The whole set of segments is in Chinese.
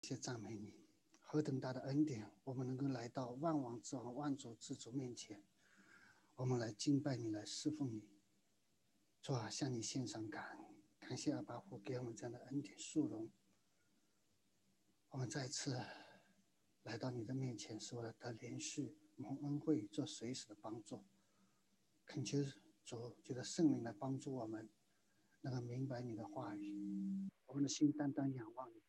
谢赞美你，何等大的恩典，我们能够来到万王之王、万主之主面前，我们来敬拜你，来侍奉你。主啊，向你献上感恩，感谢阿巴父给我们这样的恩典殊荣。我们再次来到你的面前，是为了得连续蒙恩惠，做随时的帮助。恳求主，觉得圣灵来帮助我们，能够明白你的话语，我们的心单单仰望你。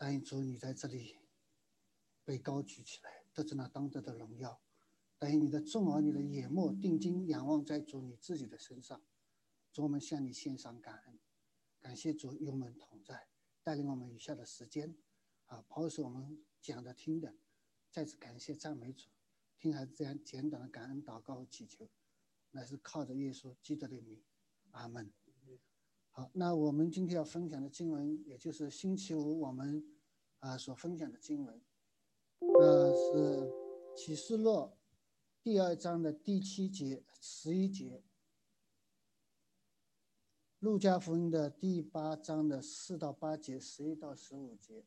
答应主，你在这里被高举起来，得着那当得的荣耀。答应你的众儿女的眼目定睛仰望在主你自己的身上。主，我们向你献上感恩，感谢主与我们同在，带领我们余下的时间，啊，保守我们讲的听的。再次感谢赞美主，听孩子这样简短的感恩祷告和祈求，乃是靠着耶稣基督的名，阿门。那我们今天要分享的经文，也就是星期五我们啊所分享的经文，那是启示录第二章的第七节、十一节，路加福音的第八章的四到八节、十一到十五节。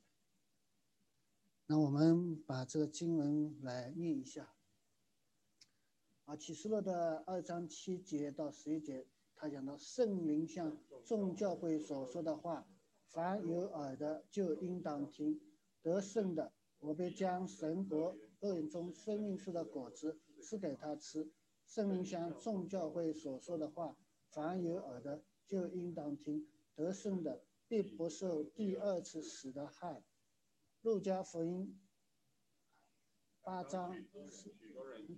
那我们把这个经文来念一下。啊，启示录的二章七节到十一节。他讲到圣灵向众教会所说的话，凡有耳的就应当听。得胜的，我必将神国恶人中生命树的果子赐给他吃。圣灵向众教会所说的话，凡有耳的就应当听。得胜的，必不受第二次死的害。路加福音八章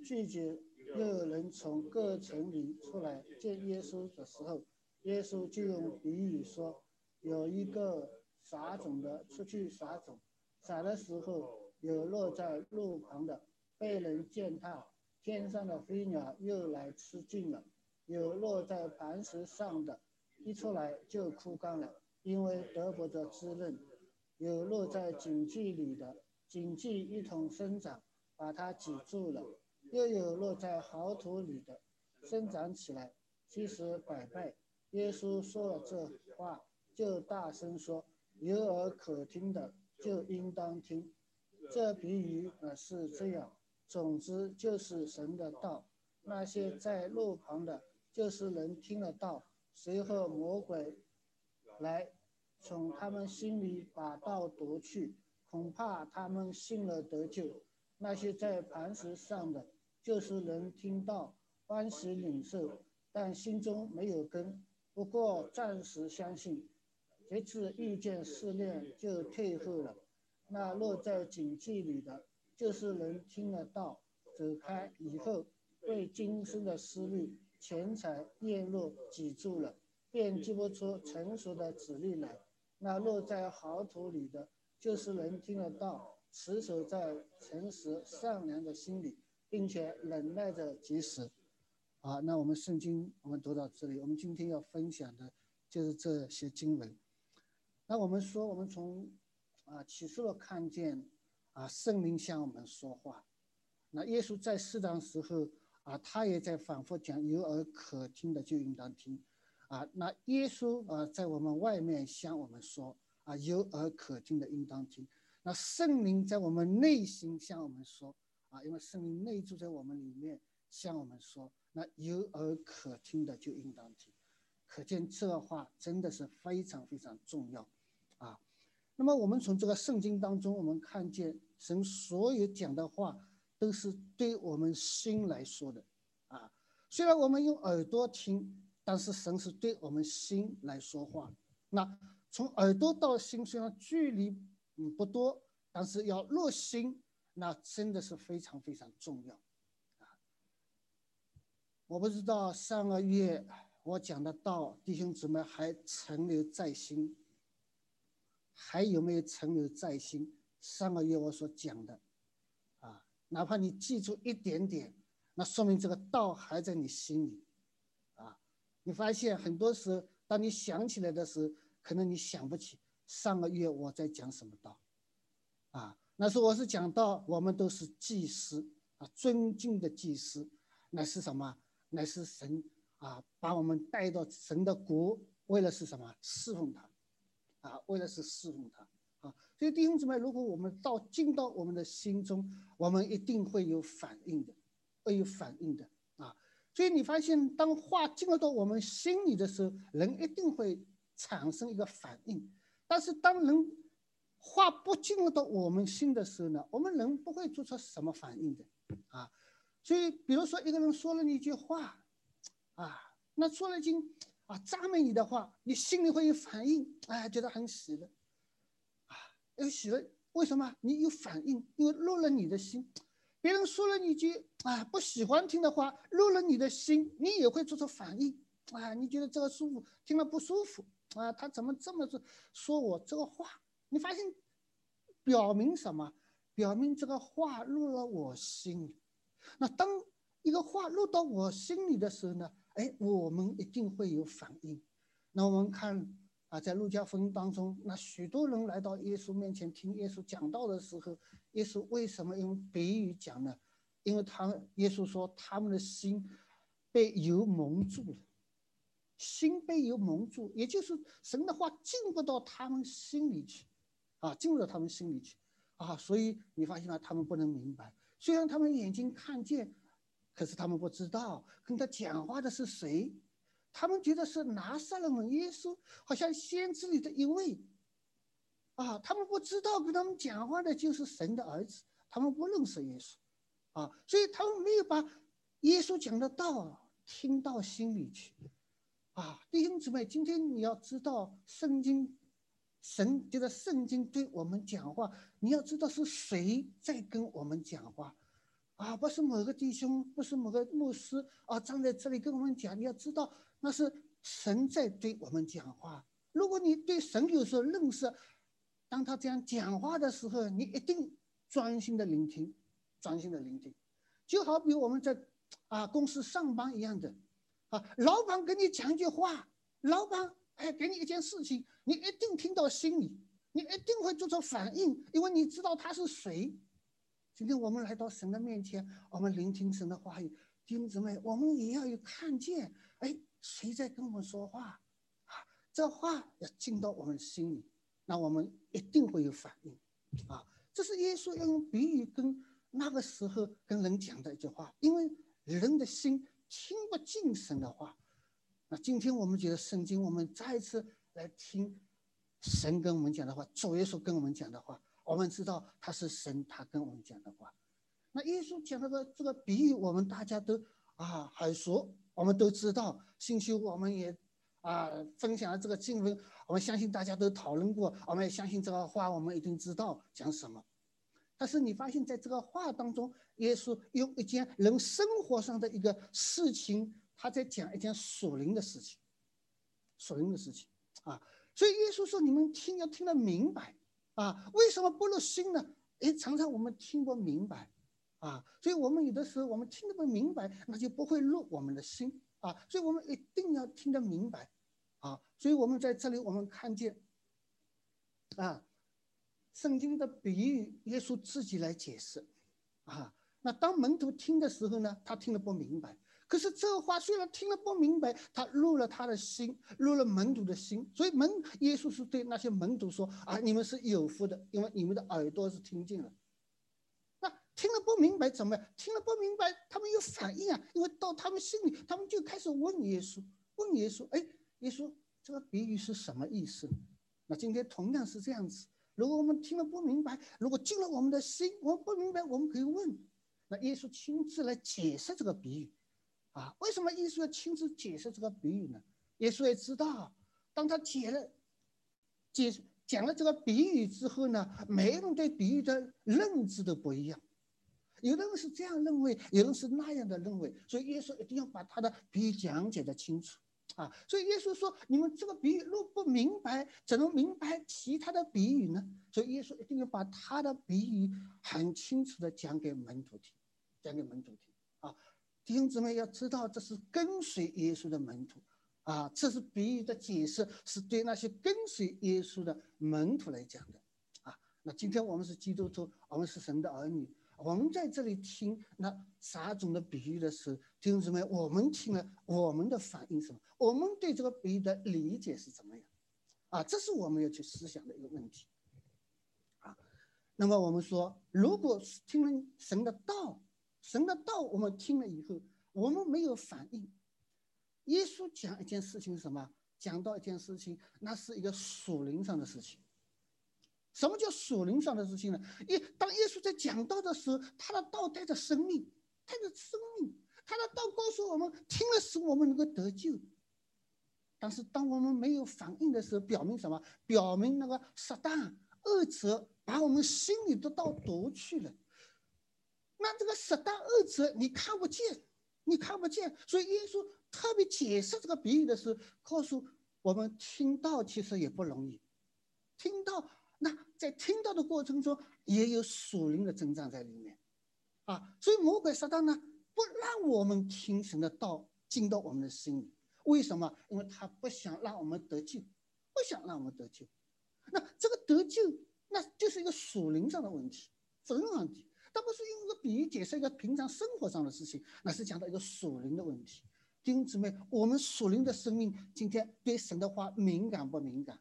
拒绝。又有人从各城里出来见耶稣的时候，耶稣就用比喻说：有一个撒种的出去撒种，撒的时候有落在路旁的，被人践踏，天上的飞鸟又来吃尽了；有落在磐石上的，一出来就枯干了，因为得不得滋润；有落在井迹里的，井迹一同生长，把它挤住了。又有落在好土里的，生长起来，其实百倍。耶稣说了这话，就大声说：“有耳可听的，就应当听。”这比喻呢是这样：总之就是神的道。那些在路旁的，就是能听得到，随后魔鬼来从他们心里把道夺去，恐怕他们信了得救。那些在磐石上的。就是能听到欢喜领受，但心中没有根，不过暂时相信，这次遇见试炼就退后了。那落在警戒里的，就是能听得到，走开以后，被今生的思虑、钱财、业落挤住了，便记不出成熟的指令来。那落在好土里的，就是能听得到，持守在诚实善良的心里。并且忍耐着及时，啊，那我们圣经我们读到这里，我们今天要分享的就是这些经文。那我们说，我们从啊启示录看见啊圣灵向我们说话。那耶稣在适当时候啊，他也在反复讲有耳可听的就应当听。啊，那耶稣啊在我们外面向我们说啊有耳可听的应当听。那圣灵在我们内心向我们说。啊，因为圣灵内住在我们里面，向我们说，那有耳可听的就应当听，可见这话真的是非常非常重要，啊，那么我们从这个圣经当中，我们看见神所有讲的话都是对我们心来说的，啊，虽然我们用耳朵听，但是神是对我们心来说话。那从耳朵到心虽然距离嗯不多，但是要落心。那真的是非常非常重要，啊！我不知道上个月我讲的道，弟兄姊妹还存留在心，还有没有存留在心？上个月我所讲的，啊，哪怕你记住一点点，那说明这个道还在你心里，啊！你发现很多时候，当你想起来的时候，可能你想不起上个月我在讲什么道，那是我是讲到，我们都是祭司啊，尊敬的祭司，那是什么？那是神啊，把我们带到神的国，为了是什么？侍奉他，啊，为了是侍奉他，啊，所以弟兄姊妹，如果我们到进到我们的心中，我们一定会有反应的，会有反应的啊。所以你发现，当话进入到我们心里的时候，人一定会产生一个反应。但是当人话不进入到我们心的时候呢，我们人不会做出什么反应的啊。所以，比如说一个人说了你一句话，啊，那说了一句啊赞美你的话，你心里会有反应，哎，觉得很喜乐。有喜了，为什么？你有反应，因为入了你的心。别人说了一句啊不喜欢听的话，入了你的心，你也会做出反应。啊，你觉得这个舒服，听了不舒服啊？他怎么这么说说我这个话？你发现，表明什么？表明这个话入了我心。那当一个话入到我心里的时候呢？哎，我们一定会有反应。那我们看。啊，在路加福音当中，那许多人来到耶稣面前听耶稣讲道的时候，耶稣为什么用比喻讲呢？因为他们耶稣说他们的心被油蒙住了，心被油蒙住，也就是神的话进不到他们心里去，啊，进入到他们心里去，啊，所以你发现了他们不能明白，虽然他们眼睛看见，可是他们不知道跟他讲话的是谁。他们觉得是拿撒勒耶稣，好像先知里的一位，啊，他们不知道跟他们讲话的就是神的儿子，他们不认识耶稣，啊，所以他们没有把耶稣讲的道听到心里去，啊，弟兄姊妹，今天你要知道圣经，神就是圣经对我们讲话，你要知道是谁在跟我们讲话，啊，不是某个弟兄，不是某个牧师啊，站在这里跟我们讲，你要知道。那是神在对我们讲话。如果你对神有所认识，当他这样讲话的时候，你一定专心的聆听，专心的聆听。就好比我们在啊公司上班一样的，啊，老板跟你讲句话，老板哎给你一件事情，你一定听到心里，你一定会做出反应，因为你知道他是谁。今天我们来到神的面前，我们聆听神的话语，弟兄姊妹，我们也要有看见，哎。谁在跟我们说话？啊，这话要进到我们心里，那我们一定会有反应。啊，这是耶稣要用比喻跟那个时候跟人讲的一句话。因为人的心听不进神的话，今天我们觉得圣经，我们再次来听神跟我们讲的话，主耶稣跟我们讲的话，我们知道他是神，他跟我们讲的话。那耶稣讲这个这个比喻，我们大家都啊很熟。我们都知道，星期五我们也啊分享了这个经文，我们相信大家都讨论过，我们也相信这个话，我们一定知道讲什么。但是你发现在这个话当中，耶稣用一件人生活上的一个事情，他在讲一件属灵的事情，属灵的事情啊。所以耶稣说：“你们听要听得明白啊，为什么不入心呢？哎，常常我们听不明白。”啊，所以我们有的时候我们听得不明白，那就不会入我们的心啊。所以我们一定要听得明白，啊，所以我们在这里我们看见，啊，圣经的比喻，耶稣自己来解释，啊，那当门徒听的时候呢，他听得不明白。可是这话虽然听了不明白，他入了他的心，入了门徒的心。所以门耶稣是对那些门徒说啊，你们是有福的，因为你们的耳朵是听见了。那听了不明白怎么样？听了不明白，他们有反应啊！因为到他们心里，他们就开始问耶稣，问耶稣：“哎，耶稣，这个比喻是什么意思？”那今天同样是这样子。如果我们听了不明白，如果进了我们的心，我们不明白，我们可以问。那耶稣亲自来解释这个比喻，啊，为什么耶稣要亲自解释这个比喻呢？耶稣也知道，当他解了解讲了这个比喻之后呢，每个人对比喻的认知都不一样。有的人是这样认为，有人是那样的认为，所以耶稣一定要把他的比喻讲解的清楚啊！所以耶稣说：“你们这个比喻若不明白，怎能明白其他的比喻呢？”所以耶稣一定要把他的比喻很清楚的讲给门徒听，讲给门徒听！弟兄姊妹要知道，这是跟随耶稣的门徒啊，这是比喻的解释，是对那些跟随耶稣的门徒来讲的啊！那今天我们是基督徒，我们是神的儿女。我们在这里听那撒种的比喻的时候，弟兄姊妹，我们听了，我们的反应什么？我们对这个比喻的理解是怎么样？啊，这是我们要去思想的一个问题。啊那么我们说，如果听了神的道，神的道我们听了以后，我们没有反应。耶稣讲一件事情是什么？讲到一件事情，那是一个属灵上的事情。什么叫属灵上的事情呢？一当耶稣在讲道的时候，他的道带着生命，带着生命，他的道告诉我们，听了使我们能够得救。但是当我们没有反应的时候，表明什么？表明那个撒旦恶者把我们心里的道夺去了。那这个十大恶者你看不见，你看不见，所以耶稣特别解释这个比喻的时候，告诉我们听到其实也不容易，听到。那在听到的过程中，也有属灵的增长在里面，啊，所以魔鬼撒旦呢，不让我们听神的道进到我们的心里，为什么？因为他不想让我们得救，不想让我们得救。那这个得救，那就是一个属灵上的问题，属灵问题。他不是用一个比喻解释一个平常生活上的事情，那是讲到一个属灵的问题。弟兄姊妹，我们属灵的生命今天对神的话敏感不敏感？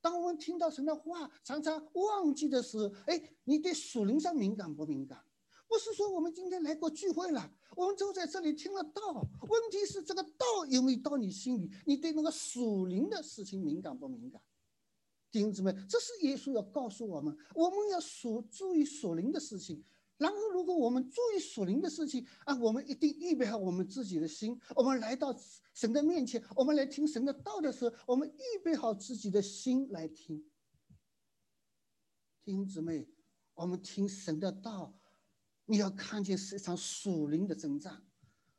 当我们听到神的话，常常忘记的时候，哎，你对属灵上敏感不敏感？不是说我们今天来过聚会了，我们坐在这里听了道，问题是这个道有没有到你心里？你对那个属灵的事情敏感不敏感？弟兄姊妹，这是耶稣要告诉我们，我们要属注意属灵的事情。然后，如果我们注意属灵的事情啊，我们一定预备好我们自己的心。我们来到神的面前，我们来听神的道的时候，我们预备好自己的心来听。弟兄姊妹，我们听神的道，你要看见是一场属灵的征战，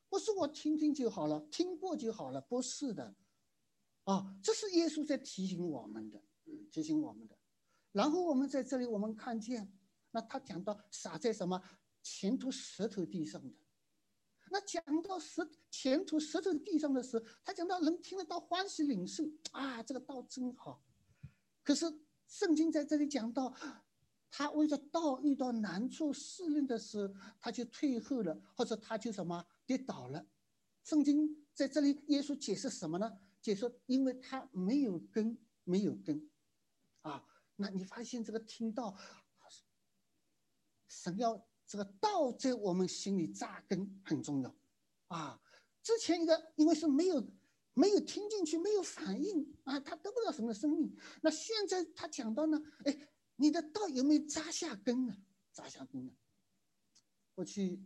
不是我听听就好了，听过就好了，不是的。啊，这是耶稣在提醒我们的，提醒我们的。然后我们在这里，我们看见。那他讲到撒在什么前途石头地上的，那讲到石前途石头地上的时候，他讲到能听得到欢喜领受啊，这个道真好。可是圣经在这里讲到，他为了道遇到难处试炼的时候，他就退后了，或者他就什么跌倒了。圣经在这里耶稣解释什么呢？解释因为他没有根，没有根，那你发现这个听到。神要这个道在我们心里扎根很重要，啊，之前一个因为是没有没有听进去，没有反应啊，他得不到什么生命。那现在他讲到呢，哎，你的道有没有扎下根呢？扎下根呢？过去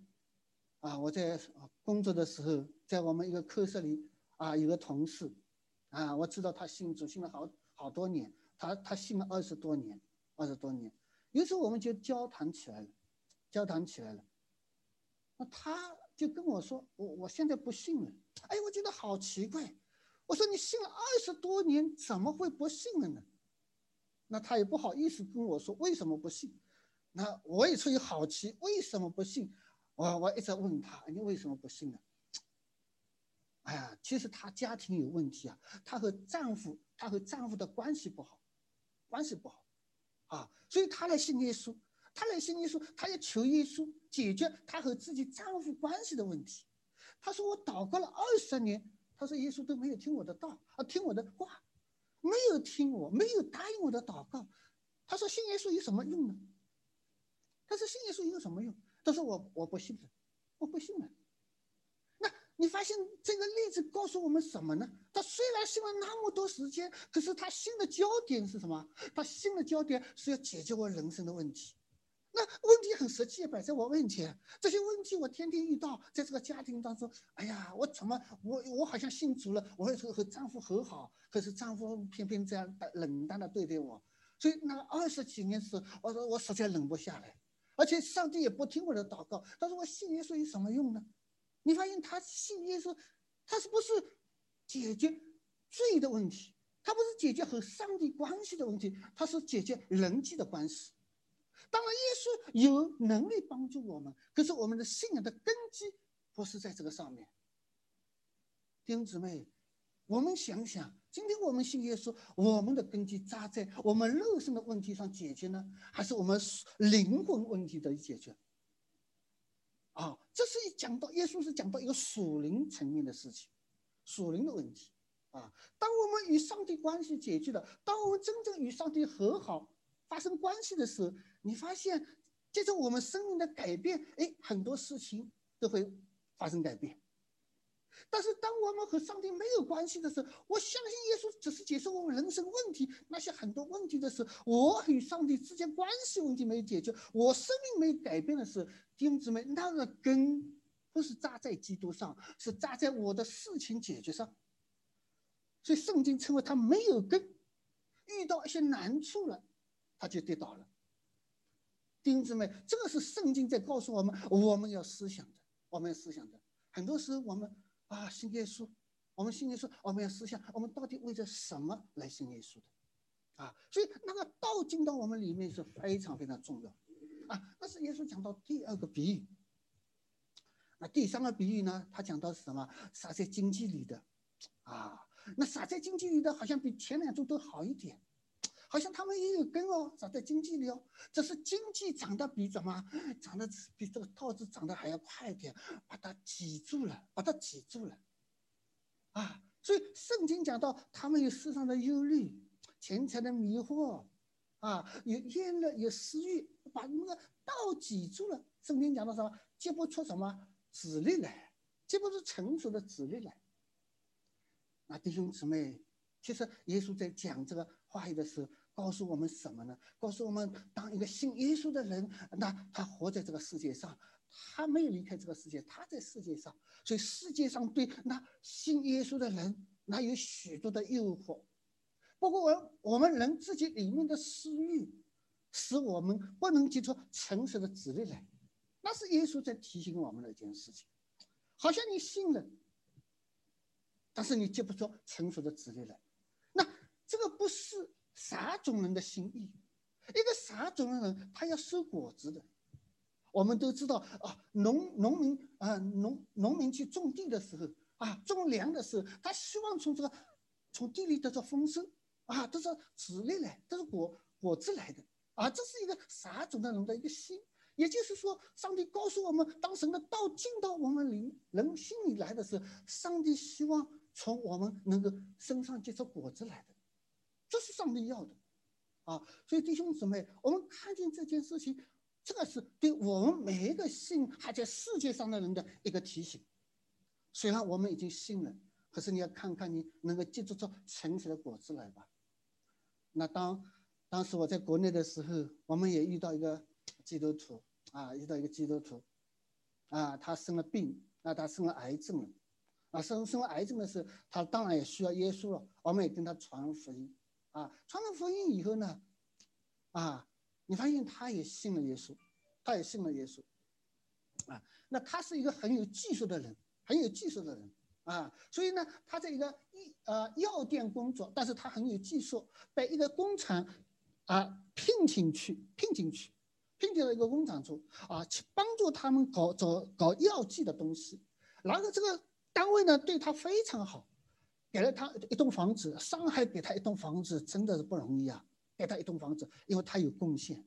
啊，我在工作的时候，在我们一个科室里啊，有个同事啊，我知道他信主信了好好多年，他他信了二十多年，二十多年。于是我们就交谈起来了，交谈起来了，那他就跟我说：“我我现在不信了。”哎，我觉得好奇怪。我说：“你信了二十多年，怎么会不信了呢？”那他也不好意思跟我说为什么不信。那我也出于好奇，为什么不信？我我一直问他：“你为什么不信呢？”哎呀，其实她家庭有问题啊，她和丈夫，她和丈夫的关系不好，关系不好。啊，所以她来信耶稣，她来信耶稣，她要求耶稣解决她和自己丈夫关系的问题。她说：“我祷告了二十年，她说耶稣都没有听我的道啊，听我的话，没有听我，没有答应我的祷告。”她说：“信耶稣有什么用呢？”她说：“信耶稣有什么用？”她说：“我我不信了，我不信了。”你发现这个例子告诉我们什么呢？他虽然信了那么多时间，可是他信的焦点是什么？他信的焦点是要解决我人生的问题。那问题很实际，摆在我面前。这些问题我天天遇到，在这个家庭当中。哎呀，我怎么我我好像信主了，我会和和丈夫和好，可是丈夫偏偏这样冷淡的对待我。所以那二十几年时，我说我实在忍不下来，而且上帝也不听我的祷告。他说我信耶稣有什么用呢？你发现他信耶稣，他是不是解决罪的问题？他不是解决和上帝关系的问题，他是解决人际的关系。当然，耶稣有能力帮助我们，可是我们的信仰的根基不是在这个上面。弟兄姊妹，我们想想，今天我们信耶稣，我们的根基扎在我们肉身的问题上解决呢，还是我们灵魂问题的解决？这是一讲到耶稣是讲到一个属灵层面的事情，属灵的问题啊。当我们与上帝关系解决了，当我们真正与上帝和好，发生关系的时候，你发现，接着我们生命的改变，哎，很多事情都会发生改变。但是，当我们和上帝没有关系的时候，我相信耶稣只是解释我们人生问题那些很多问题的时候，我与上帝之间关系问题没有解决，我生命没有改变的时候，弟兄姊妹，那个根不是扎在基督上，是扎在我的事情解决上。所以，圣经称为他没有根，遇到一些难处了，他就跌倒了。弟兄姊妹，这个是圣经在告诉我们，我们要思想的，我们要思想的。很多时候我们。啊，信耶稣，我们信耶稣，我们要思想，我们到底为着什么来信耶稣的？啊，所以那个道进到我们里面是非常非常重要。啊，那是耶稣讲到第二个比喻。那第三个比喻呢？他讲到是什么？撒在经济里的，啊，那撒在经济里的好像比前两种都好一点，好像他们也有根哦，撒在经济里哦。只是经济长得比怎么长得比这个稻子长得还要快一点，把它挤住了，把它挤住了，啊！所以圣经讲到他们有世上的忧虑、钱财的迷惑，啊，有厌乐、有私欲，把那个道挤住了。圣经讲到什么？结不出什么子粒来，结不出成熟的子粒来。那弟兄姊妹，其实耶稣在讲这个话语的时候。告诉我们什么呢？告诉我们，当一个信耶稣的人，那他活在这个世界上，他没有离开这个世界，他在世界上。所以世界上对那信耶稣的人，那有许多的诱惑，包括我我们人自己里面的私欲，使我们不能结出成熟的子粒来。那是耶稣在提醒我们的一件事情。好像你信了，但是你结不出成熟的子粒来，那这个不是。啥种人的心意？一个啥种的人，他要收果子的。我们都知道啊，农农民啊，农农民去种地的时候啊，种粮的时候，他希望从这个从地里得到丰收啊，都是籽粒来，都是果果子来的啊。这是一个啥种的人的一个心？也就是说，上帝告诉我们，当神的道进到我们灵人心里来的时候，上帝希望从我们能够身上结出果子来的。这是上帝要的，啊，所以弟兄姊妹，我们看见这件事情，这个是对我们每一个信还在世界上的人的一个提醒。虽然我们已经信了，可是你要看看你能够结出出成熟的果子来吧。那当当时我在国内的时候，我们也遇到一个基督徒啊，遇到一个基督徒，啊，他生了病，那他生了癌症了，啊，生生了癌症的时候，他当然也需要耶稣了，我们也跟他传福音。啊，传了福音以后呢，啊，你发现他也信了耶稣，他也信了耶稣，啊，那他是一个很有技术的人，很有技术的人啊，所以呢，他在一个医呃药店工作，但是他很有技术，被一个工厂啊聘请去，聘请去，聘请到一个工厂中啊，去帮助他们搞找搞药剂的东西，然后这个单位呢对他非常好。给了他一栋房子，上海给他一栋房子真的是不容易啊！给他一栋房子，因为他有贡献，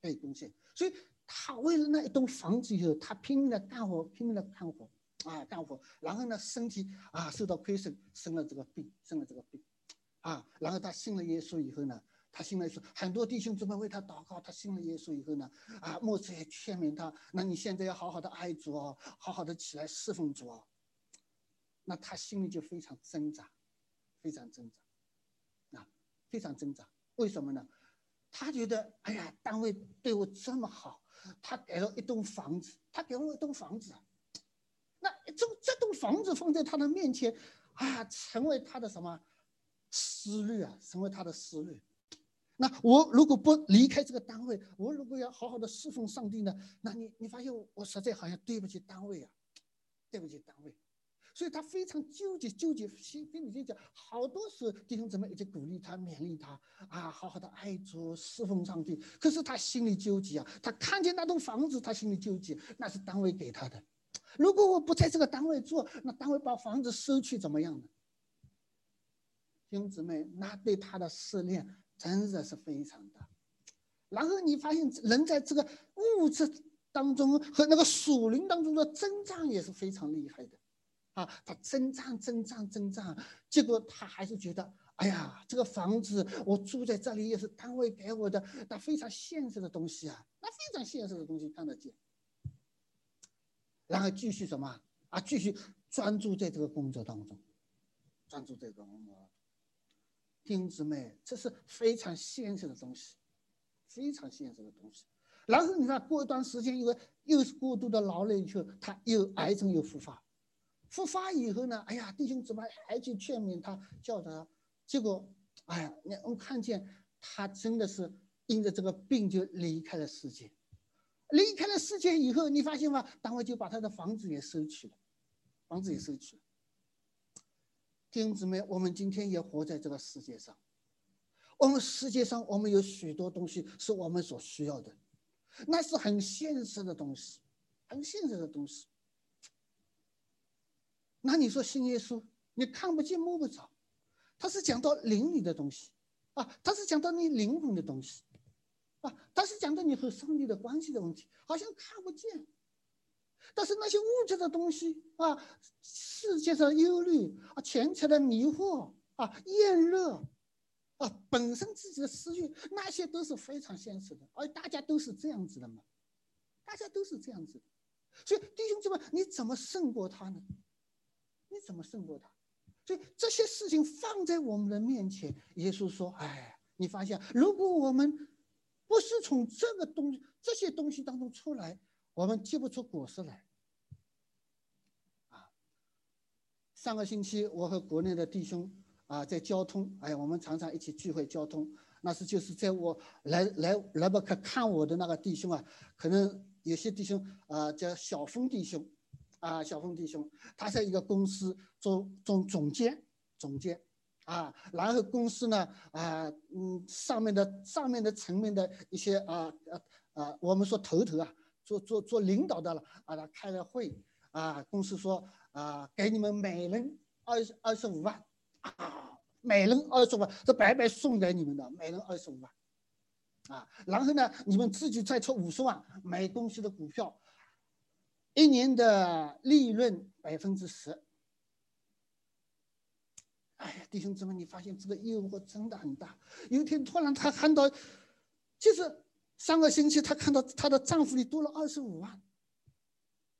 他有贡献，所以他为了那一栋房子以后，他拼命的干活，拼命的干活，啊，干活，然后呢，身体啊受到亏损，生了这个病，生了这个病，啊，然后他信了耶稣以后呢，他信了耶稣，很多弟兄姊妹为他祷告，他信了耶稣以后呢，啊，牧师也劝勉他，那你现在要好好的爱主哦，好好的起来侍奉主哦。那他心里就非常挣扎，非常挣扎，啊，非常挣扎。为什么呢？他觉得，哎呀，单位对我这么好，他给了一栋房子，他给我一栋房子，这这栋房子放在他的面前，啊，成为他的什么思虑啊？成为他的思虑。那我如果不离开这个单位，我如果要好好的侍奉上帝呢？那你你发现我我实在好像对不起单位啊，对不起单位。所以他非常纠结，纠结心心里就讲，好多时弟兄姊妹一直鼓励他、勉励他啊，好好的爱主、侍奉上帝。可是他心里纠结啊，他看见那栋房子，他心里纠结，那是单位给他的。如果我不在这个单位做，那单位把房子收去怎么样呢？弟兄姊妹，那对他的试炼真的是非常大。然后你发现人在这个物质当中和那个属灵当中的增长也是非常厉害的。啊，他增长增长增长，结果他还是觉得，哎呀，这个房子我住在这里也是单位给我的，那非常现实的东西啊，那非常现实的东西看得见。然后继续什么啊？继续专注在这个工作当中，专注这个工作。弟兄姊妹，这是非常现实的东西，非常现实的东西。然后你看，过一段时间，因为又是过度的劳累以后，他又癌症又复发，复发以后呢，哎呀，弟兄姊妹还去劝勉他，叫他。结果，哎呀，你我看见他真的是因着这个病就离开了世界，离开了世界以后，你发现吗？单位就把他的房子也收去了，房子也收去了。弟兄姊妹，我们今天也活在这个世界上，我们世界上我们有许多东西是我们所需要的，那是很现实的东西，很现实的东西。那你说信耶稣，你看不见摸不着。他是讲到灵里的东西，啊，他是讲到你灵魂的东西，啊，他是讲到你和上帝的关系的问题，好像看不见。但是那些物质的东西啊，世界上忧虑啊，钱财的迷惑啊，厌乐啊，本身自己的私欲，那些都是非常现实的，而大家都是这样子的嘛，大家都是这样子的。所以弟兄姊妹，你怎么胜过他呢？你怎么胜过他？所以这些事情放在我们的面前，耶稣说：“哎，你发现，如果我们不是从这个东、这些东西当中出来，我们结不出果实来。”啊，上个星期我和国内的弟兄啊在交通，哎，我们常常一起聚会交通。那是就是在我来来来不可看我的那个弟兄啊，可能有些弟兄啊叫小峰弟兄。啊，小峰弟兄，他在一个公司做做总监，总监，啊，然后公司呢，啊，嗯，上面的上面的层面的一些啊啊啊，我们说头头啊，做做做领导的了，啊，他开了会，啊，公司说啊，给你们每人二十二十五万，啊，每人二十五万，这白白送给你们的，每人二十五万，啊，然后呢，你们自己再出五十万买公司的股票。一年的利润百分之十，哎呀，弟兄姊妹，你发现这个诱惑真的很大。有一天突然他看到，就是上个星期他看到他的账户里多了二十五万，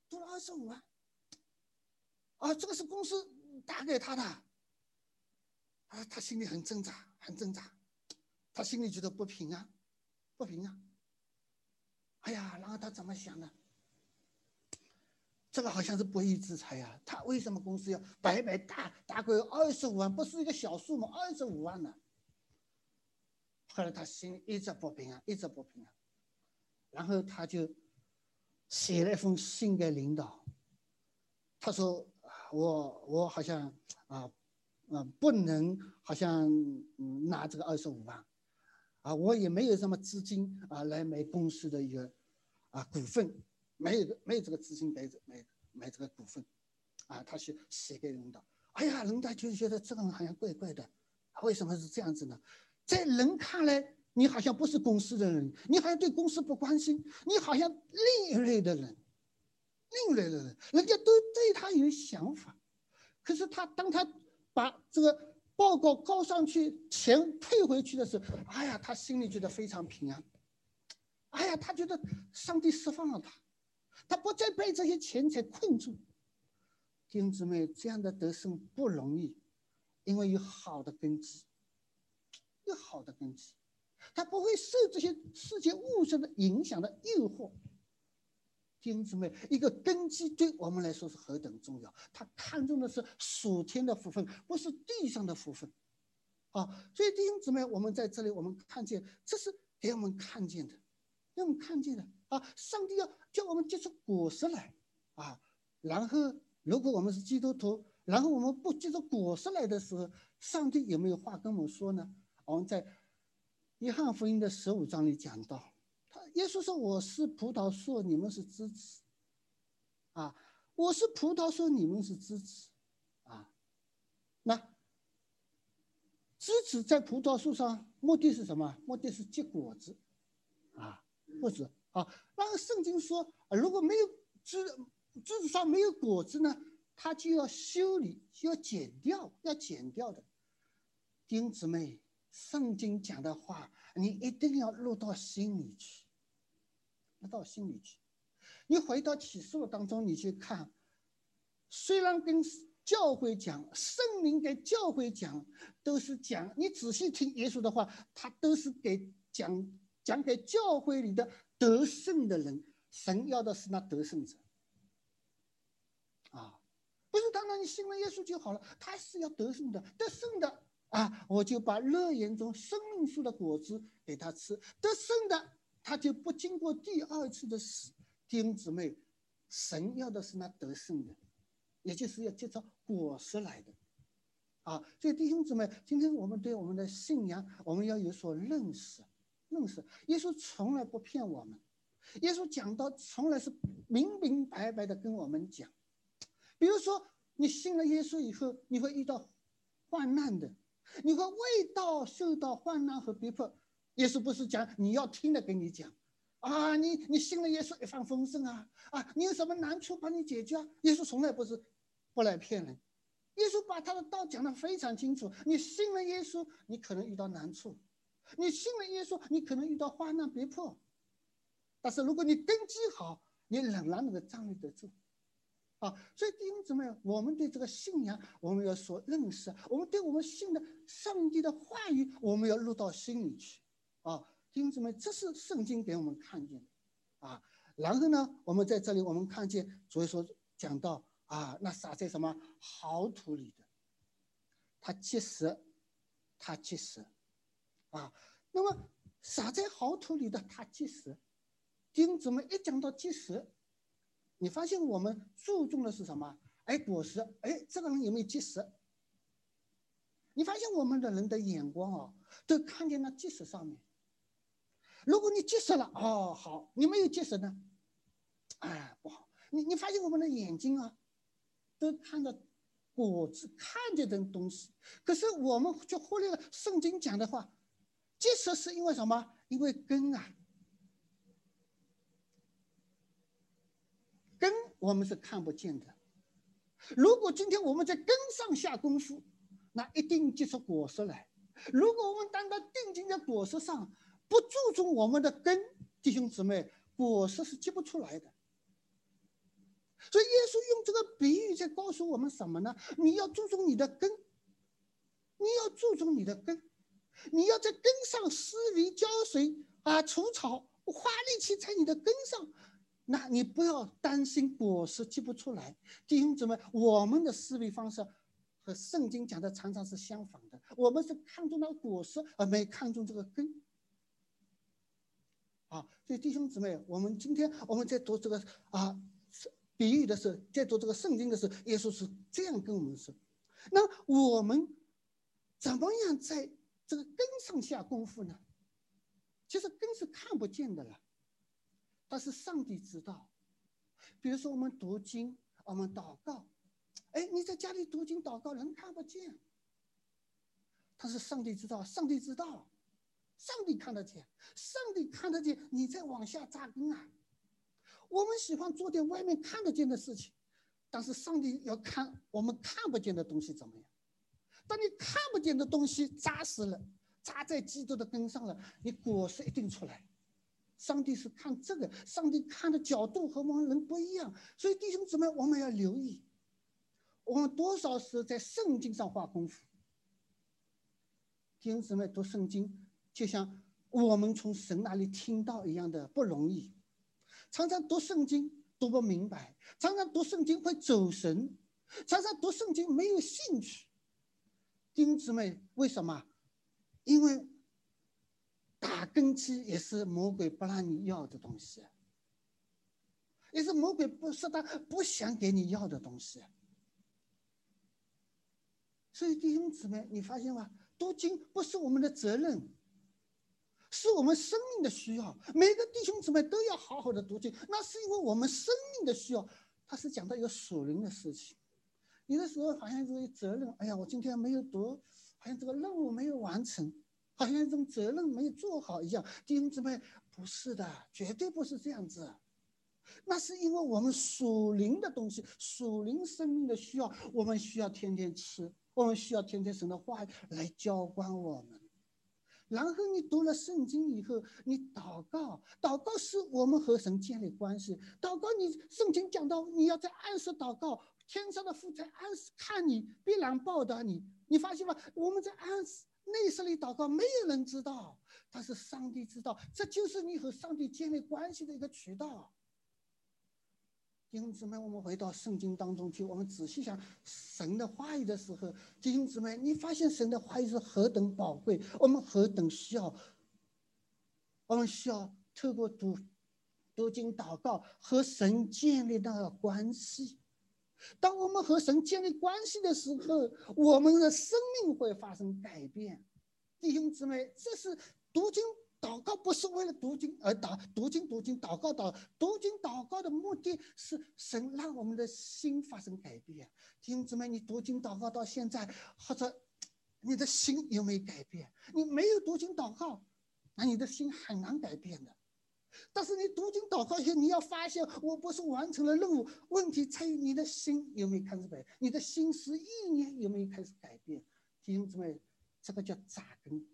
多了二十五万，啊，这个是公司打给他的，啊，他心里很挣扎，很挣扎，他心里觉得不平啊，不平啊。哎呀，然后他怎么想的？这个好像是不义之财呀！他为什么公司要白白打打给二十五万？不是一个小数目，二十五万呢？后来他心里一直不平安，一直不平安，然后他就写了一封信给领导。他说：“我我好像啊，嗯，不能好像拿这个二十五万，啊，我也没有什么资金啊来买公司的一个啊股份。”没有没有这个资金买买买这个股份，啊，他去写给领导。哎呀，领导就觉得这个人好像怪怪的，为什么是这样子呢？在人看来，你好像不是公司的人，你好像对公司不关心，你好像另一类的人，另一类的人，人家都对他有想法。可是他当他把这个报告告上去，钱退回去的时候，哎呀，他心里觉得非常平安。哎呀，他觉得上帝释放了他。他不再被这些钱财困住，弟兄姊妹，这样的得胜不容易，因为有好的根基，有好的根基，他不会受这些世界物质的影响的诱惑。弟兄姊妹，一个根基对我们来说是何等重要，他看重的是属天的福分，不是地上的福分，啊，所以弟兄姊妹，我们在这里，我们看见这是给我们看见的，给我们看见的。啊，上帝要叫我们结出果实来，啊，然后如果我们是基督徒，然后我们不结出果实来的时候，上帝有没有话跟我们说呢？我们在约翰福音的十五章里讲到，他耶稣说：“我是葡萄树，你们是枝子。”啊，我是葡萄树，你们是枝子。啊，那枝子在葡萄树上目的是什么？目的是结果子，啊，不是。啊，那个圣经说，如果没有枝枝子上没有果子呢，它就要修理，就要剪掉，要剪掉的。弟兄姊妹，圣经讲的话，你一定要落到心里去，录到心里去。你回到启示录当中，你去看，虽然跟教会讲，圣灵给教会讲，都是讲，你仔细听耶稣的话，他都是给讲讲给教会里的得胜的人。神要的是那得胜者，啊，不是当然你信了耶稣就好了，他是要得胜的，得胜的。啊！我就把乐园中生命树的果子给他吃，得胜的他就不经过第二次的死。弟兄姊妹，神要的是那得胜的，也就是要接着果实来的。啊！所以弟兄姊妹，今天我们对我们的信仰，我们要有所认识，认识。耶稣从来不骗我们，耶稣讲到从来是明明白白的跟我们讲。比如说，你信了耶稣以后，你会遇到患难的。你会未到受到患难和逼迫，耶稣不是讲你要听的跟你讲，啊，你你信了耶稣一帆风顺啊啊，你有什么难处帮你解决啊？耶稣从来不是不来骗人，耶稣把他的道讲得非常清楚。你信了耶稣，你可能遇到难处；你信了耶稣，你可能遇到患难逼迫。但是如果你根基好，你仍然能够站立得住。啊，所以弟兄姊妹，我们对这个信仰，我们要所认识；我们对我们信的上帝的话语，我们要入到心里去。啊，弟兄姊妹，这是圣经给我们看见的。啊，然后呢，我们在这里我们看见，所以说讲到啊，那撒在什么好土里的，它结实，它结实。啊，那么撒在好土里的它结实，弟兄姊妹一讲到结实。你发现我们注重的是什么？哎，果实，哎，这个人有没有结实？你发现我们的人的眼光啊，都看见那结实上面。如果你结实了，哦，好，你没有结实呢，哎，不好。你你发现我们的眼睛啊，都看着果子，看见的东西，可是我们却忽略了圣经讲的话，结实是因为什么？因为根啊。根我们是看不见的，如果今天我们在根上下功夫，那一定结出果实来。如果我们单单定睛在果实上，不注重我们的根，弟兄姊妹，果实是结不出来的。所以耶稣用这个比喻在告诉我们什么呢？你要注重你的根，你要注重你的根，你要在根上施肥浇水啊，除草，花力气在你的根上。那你不要担心果实结不出来，弟兄姊妹，我们的思维方式和圣经讲的常常是相反的。我们是看重那果实，而没看重这个根。啊，所以弟兄姊妹，我们今天我们在读这个啊比喻的时候，在读这个圣经的时候，耶稣是这样跟我们说。那我们怎么样在这个根上下功夫呢？其实根是看不见的了。但是上帝知道，比如说我们读经，我们祷告，哎，你在家里读经祷告，人看不见。但是上帝知道，上帝知道，上帝看得见，上帝看得见你在往下扎根啊。我们喜欢做点外面看得见的事情，但是上帝要看我们看不见的东西怎么样。当你看不见的东西扎实了，扎在基督的根上了，你果实一定出来。上帝是看这个，上帝看的角度和我们人不一样，所以弟兄姊妹，我们要留意，我们多少是在圣经上花功夫。弟兄姊妹读圣经，就像我们从神那里听到一样的不容易，常常读圣经读不明白，常常读圣经会走神，常常读圣经没有兴趣。弟兄姊妹，为什么？因为。打根基也是魔鬼不让你要的东西，也是魔鬼不是他不想给你要的东西。所以弟兄姊妹，你发现吗？读经不是我们的责任，是我们生命的需要。每个弟兄姊妹都要好好的读经，那是因为我们生命的需要。他是讲到一个属灵的事情，有的时候好像这个责任，哎呀，我今天没有读，好像这个任务没有完成。好像这种责任没有做好一样，弟兄姊妹，不是的，绝对不是这样子。那是因为我们属灵的东西，属灵生命的需要，我们需要天天吃，我们需要天天神的话来浇灌我们。然后你读了圣经以后，你祷告，祷告是我们和神建立关系。祷告，你圣经讲到你要在暗时祷告，天上的父在暗时看你，必然报答你。你发现吗？我们在暗室内室里祷告，没有人知道，但是上帝知道，这就是你和上帝建立关系的一个渠道。弟兄姊妹，我们回到圣经当中去，我们仔细想神的话语的时候，弟兄姊妹，你发现神的话语是何等宝贵，我们何等需要，我们需要透过读读经祷告和神建立那个关系。当我们和神建立关系的时候，我们的生命会发生改变。弟兄姊妹，这是读经。祷告不是为了读经而祷，读经读经祷告祷，读经祷告的目的是神让我们的心发生改变。弟兄姊妹，你读经祷告到现在，或者你的心有没有改变？你没有读经祷告，那你的心很难改变的。但是你读经祷告后，你要发现，我不是完成了任务，问题在于你的心有没有开始改，你的心思意念有没有开始改变？弟兄姊妹，这个叫扎根。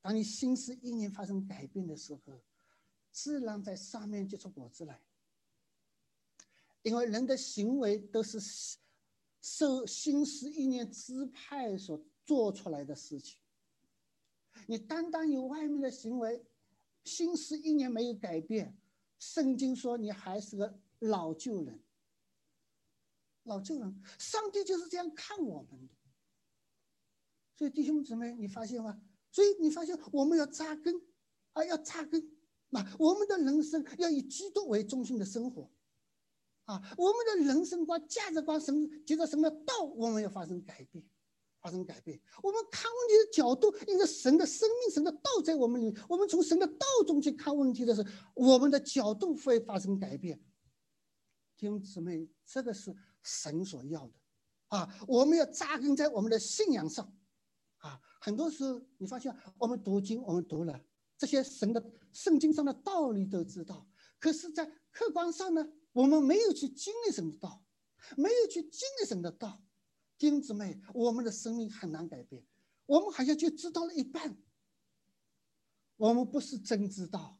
当你心思意念发生改变的时候，自然在上面结出果子来。因为人的行为都是受心思意念支派所做出来的事情。你单单有外面的行为，心思一年没有改变，圣经说你还是个老旧人。老旧人，上帝就是这样看我们的。所以弟兄姊妹，你发现吗？所以你发现我们要扎根，啊，要扎根，啊，我们的人生要以基督为中心的生活，啊，我们的人生观、价值观，神接着什么道，我们要发生改变，发生改变。我们看问题的角度，因为神的生命、神的道在我们里，我们从神的道中去看问题的时候，我们的角度会发生改变。弟兄姊妹，这个是神所要的，啊，我们要扎根在我们的信仰上。啊，很多时候你发现，我们读经，我们读了这些神的圣经上的道理都知道，可是，在客观上呢，我们没有去经历神的道，没有去经历神的道，弟兄姊妹，我们的生命很难改变，我们好像就知道了一半，我们不是真知道，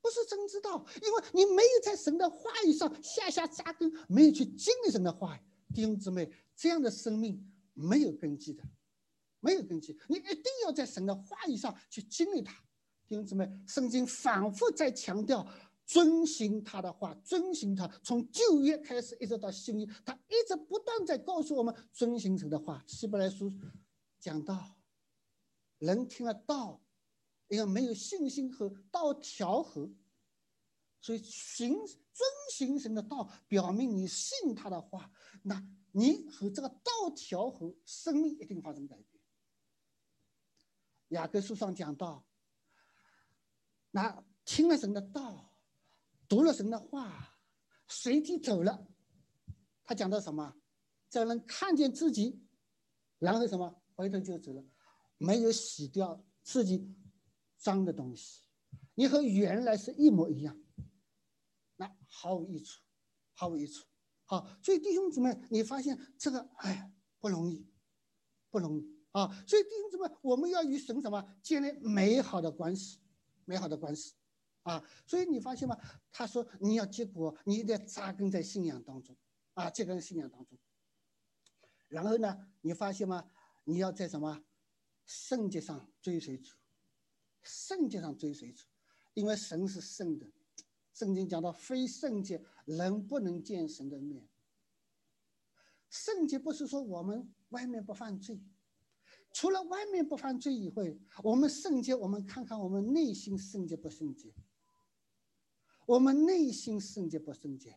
不是真知道，因为你没有在神的话语上下下扎根，没有去经历神的话语，弟兄姊妹，这样的生命。没有根基的，没有根基。你一定要在神的话语上去经历它。弟兄姊妹，圣经反复在强调遵循他的话，遵循他。从旧约开始一直到新约，他一直不断在告诉我们遵循神的话。希伯来书讲到，人听了道，因为没有信心和道调和，所以行遵循神的道，表明你信他的话，那。你和这个道调和，生命一定发生改变。雅各书上讲到，那听了神的道，读了神的话，随即走了。他讲到什么？这人看见自己，然后什么？回头就走了，没有洗掉自己脏的东西。你和原来是一模一样，那毫无益处，毫无益处。好，所以弟兄姊妹，你发现这个，哎，不容易，不容易啊！所以弟兄姊妹，我们要与神什么建立美好的关系，美好的关系，啊！所以你发现吗？他说你要结果，你一定要扎根在信仰当中，啊，扎根信仰当中。然后呢，你发现吗？你要在什么圣洁上追随主，圣洁上追随主，因为神是圣的。圣经讲到，非圣洁人不能见神的面。圣洁不是说我们外面不犯罪，除了外面不犯罪以外，我们圣洁，我们看看我们内心圣洁不圣洁？我们内心圣洁不圣洁？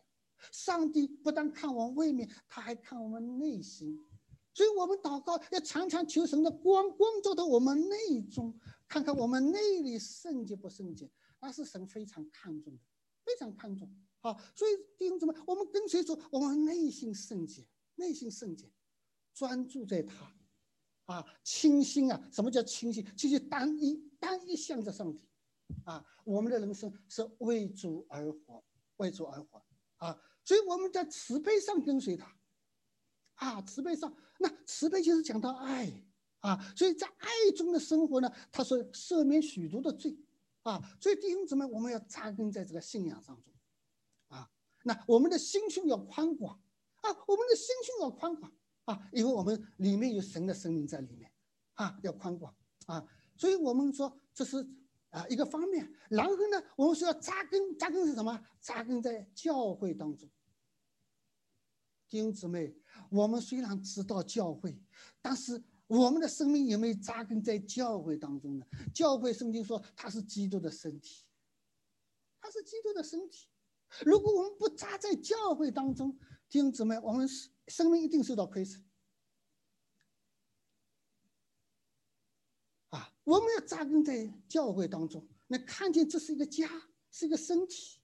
上帝不但看我们外面，他还看我们内心。所以我们祷告要常常求神的光光照到我们内中，看看我们内里圣洁不圣洁，那是神非常看重的。非常看重，好，所以弟兄姊妹，我们跟随主，我们内心圣洁，内心圣洁，专注在他，啊，清心啊，什么叫清心？就是单一，单一向着上帝，啊，我们的人生是为主而活，为主而活，啊，所以我们在慈悲上跟随他，啊，慈悲上，那慈悲就是讲到爱啊，所以在爱中的生活呢，他说赦免许多的罪啊，所以弟兄姊妹，我们要扎根在这个信仰当中啊，那我们的心胸要宽广啊，我们的心胸要宽广啊，因为我们里面有神的生命在里面啊，要宽广啊，所以我们说这是啊一个方面，然后呢，我们说要扎根，扎根是什么？扎根在教会当中。弟兄姊妹，我们虽然知道教会，但是我们的生命有没有扎根在教会当中呢？教会圣经说它是基督的身体，它是基督的身体。如果我们不扎在教会当中，弟兄姊妹，我们生命一定受到亏损。啊，我们要扎根在教会当中，那看见这是一个家，是一个身体。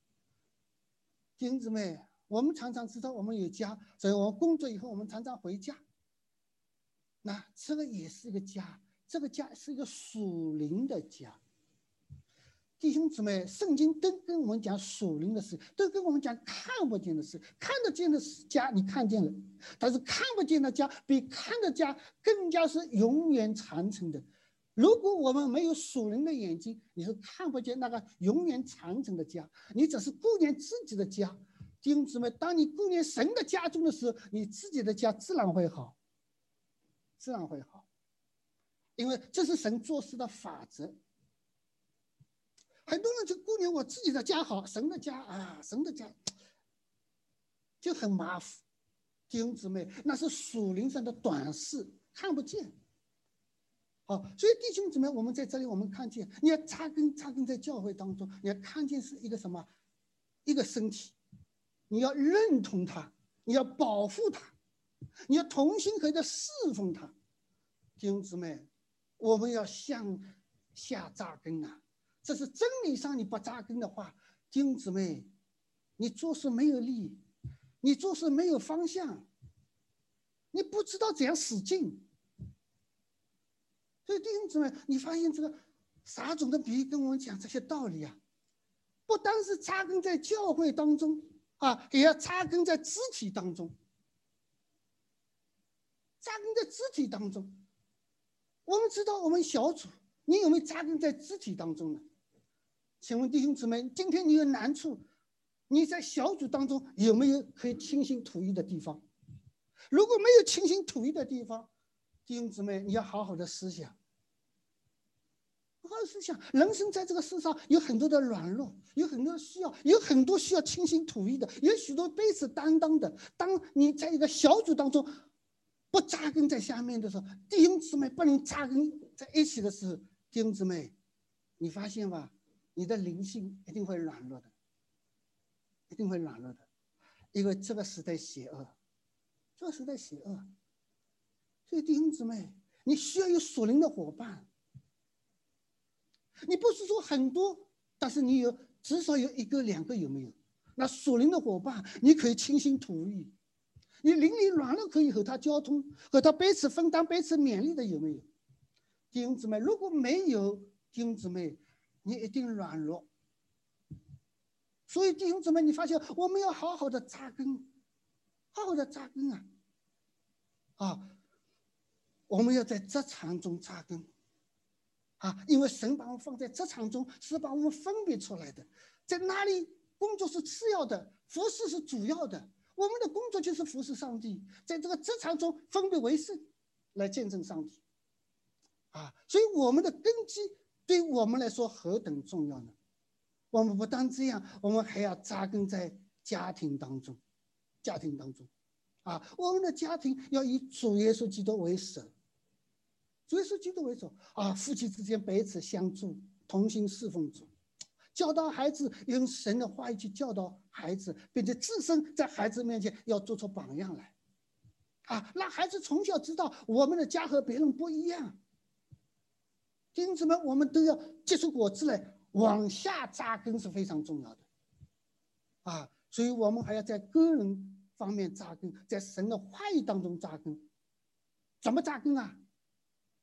弟兄姊妹。我们常常知道我们有家，所以我们工作以后，我们常常回家。那这个也是一个家，这个家是一个属灵的家。弟兄姊妹，圣经都跟我们讲属灵的事，都跟我们讲看不见的事。看得见的家你看见了，但是看不见的家比看的家更加是永远长存的。如果我们没有属灵的眼睛，你是看不见那个永远长存的家，你只是顾念自己的家。弟兄姊妹，当你顾念神的家中的时候，你自己的家自然会好，自然会好，因为这是神做事的法则。很多人就顾念我自己的家好，神的家啊，神的家就很麻烦。弟兄姊妹，那是属灵上的短视，看不见。好，所以弟兄姊妹，我们在这里，我们看见你要扎根扎根在教会当中，你要看见是一个什么，一个身体。你要认同他，你要保护他，你要同心合意的侍奉他，弟兄姊妹，我们要向下扎根啊！这是真理上你不扎根的话，弟兄姊妹，你做事没有力，你做事没有方向，你不知道怎样使劲。所以弟兄姊妹，你发现这个撒种的比喻跟我们讲这些道理啊，不单是扎根在教会当中。啊，也要扎根在肢体当中，扎根在肢体当中。我们知道，我们小组，你有没有扎根在肢体当中呢？请问弟兄姊妹，今天你有难处，你在小组当中有没有可以倾心吐意的地方？如果没有倾心吐意的地方，弟兄姊妹，你要好好的思想。好思想，人生在这个世上有很多的软弱，有很多需要，有很多需要倾心吐意的，有许多彼此担当的。当你在一个小组当中不扎根在下面的时候，弟兄姊妹不能扎根在一起的时候，弟兄姊妹，你发现吧，你的灵性一定会软弱的，一定会软弱的，因为这个时代邪恶，这个时代邪恶，所以弟兄姊妹，你需要有属灵的伙伴。你不是说很多，但是你有至少有一个、两个，有没有？那属灵的伙伴，你可以倾心吐意，你灵里软弱可以和他交通，和他彼此分担、彼此勉励的，有没有？弟兄姊妹，如果没有弟兄姊妹，你一定软弱。所以弟兄姊妹，你发现我们要好好的扎根，好好的扎根啊！啊，我们要在职场中扎根。啊，因为神把我们放在职场中，是把我们分别出来的，在哪里工作是次要的，服侍是主要的。我们的工作就是服侍上帝，在这个职场中分别为圣，来见证上帝。啊，所以我们的根基对我们来说何等重要呢？我们不但这样，我们还要扎根在家庭当中，家庭当中，啊，我们的家庭要以主耶稣基督为首。主耶稣基督为主啊，夫妻之间彼此相助，同心侍奉主，教导孩子用神的话语去教导孩子，并且自身在孩子面前要做出榜样来，啊，让孩子从小知道我们的家和别人不一样。弟兄们，我们都要结出果子来，往下扎根是非常重要的，啊，所以我们还要在个人方面扎根，在神的话语当中扎根，怎么扎根啊？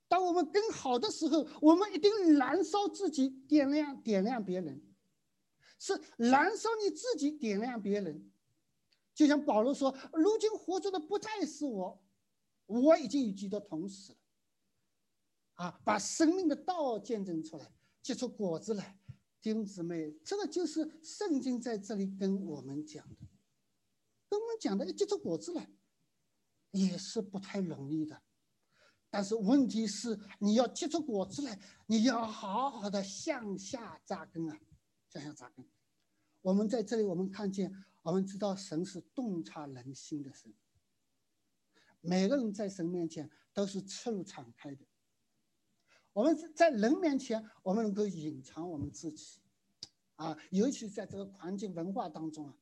当我们更好的时候，我们一定燃烧自己，点亮点亮别人，是燃烧你自己，点亮别人。就像保罗说：“如今活着的不再是我，我已经与基督同死了。”啊，把生命的道见证出来，结出果子来。弟兄姊妹，这个就是圣经在这里跟我们讲的，跟我们讲的，结出果子来，也是不太容易的。但是问题是，你要结出果子来，你要好好的向下扎根啊，向下扎根。我们在这里，我们看见，我们知道神是洞察人心的神。每个人在神面前都是赤露敞开的。我们在人面前，我们能够隐藏我们自己，啊，尤其在这个环境文化当中啊，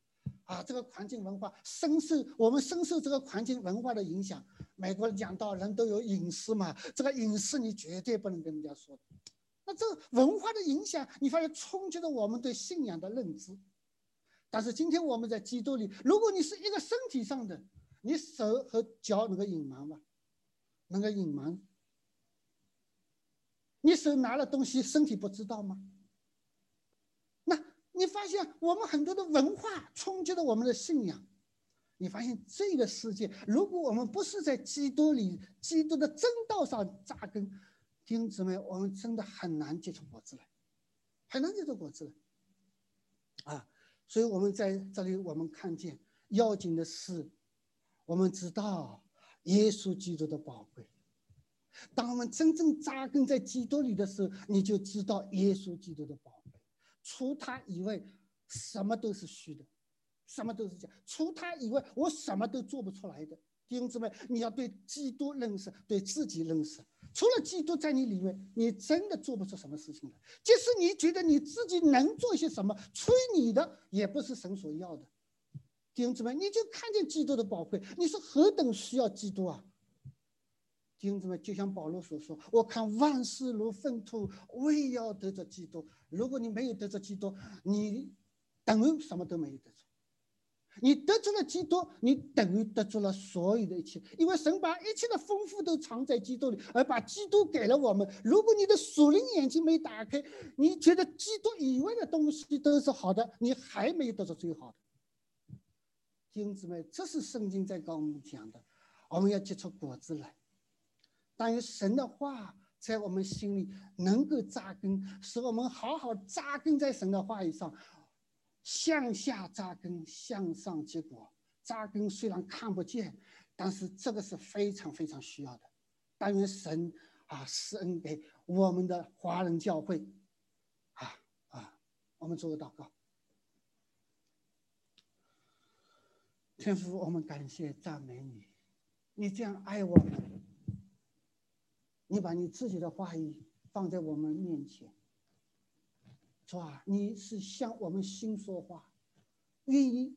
啊，这个环境文化深受我们深受这个环境文化的影响。美国人讲到人都有隐私嘛，这个隐私你绝对不能跟人家说。那这个文化的影响，你发现冲击了我们对信仰的认知。但是今天我们在基督里，如果你是一个身体上的，你手和脚能够隐瞒吗？能够隐瞒？你手拿了东西，身体不知道吗？那你发现我们很多的文化冲击了我们的信仰。你发现这个世界，如果我们不是在基督里、基督的正道上扎根，弟兄姊妹，我们真的很难结出果子来，很难结出果子来。啊，所以我们在这里，我们看见要紧的是，我们知道耶稣基督的宝贵。当我们真正扎根在基督里的时候，你就知道耶稣基督的宝贵。除他以外，什么都是虚的。什么都是假，除他以外，我什么都做不出来的。弟兄姊妹，你要对基督认识，对自己认识。除了基督在你里面，你真的做不出什么事情来。即使你觉得你自己能做些什么，吹你的也不是神所要的。弟兄姊妹，你就看见基督的宝贵，你是何等需要基督啊！弟兄姊妹，就像保罗所说：“我看万事如粪土，为要得着基督。”如果你没有得着基督，你等于什么都没有得着。你得出了基督，你等于得出了所有的一切，因为神把一切的丰富都藏在基督里，而把基督给了我们。如果你的属灵眼睛没打开，你觉得基督以外的东西都是好的，你还没有得到最好的。弟兄姊妹，这是圣经在跟我们讲的，我们要结出果子来。但愿神的话在我们心里能够扎根，使我们好好扎根在神的话语上。向下扎根，向上结果。扎根虽然看不见，但是这个是非常非常需要的。但愿神啊施恩给我们的华人教会，啊啊，我们做个祷告。天父，我们感谢赞美你，你这样爱我们，你把你自己的话语放在我们面前。是吧？你是向我们心说话，愿意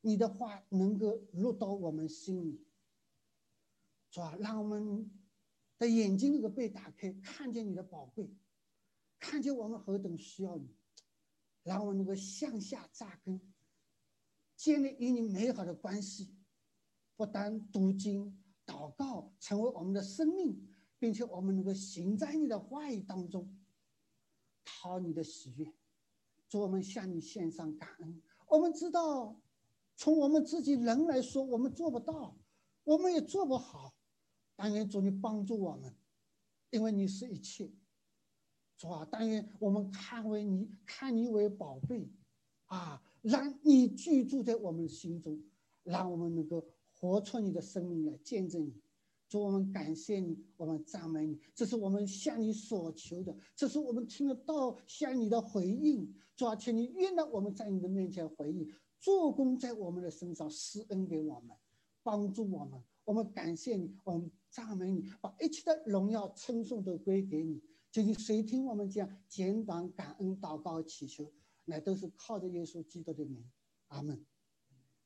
你的话能够入到我们心里，是吧？让我们的眼睛能够被打开，看见你的宝贵，看见我们何等需要你，让我们能够向下扎根，建立与你美好的关系，不单读经祷告成为我们的生命，并且我们能够行在你的话语当中。讨你的喜悦，主，我们向你献上感恩。我们知道，从我们自己人来说，我们做不到，我们也做不好。但愿主你帮助我们，因为你是一切，主啊！但愿我们看为你，看你为宝贝，啊，让你居住在我们心中，让我们能够活出你的生命来见证你。主，我们感谢你，我们赞美你，这是我们向你所求的，这是我们听得到向你的回应。主啊，请你愿让我们在你的面前回应，做工在我们的身上，施恩给我们，帮助我们。我们感谢你，我们赞美你，把一切的荣耀称颂都归给你。究竟谁听我们讲简短感恩祷告祈求，乃都是靠着耶稣基督的名。阿门。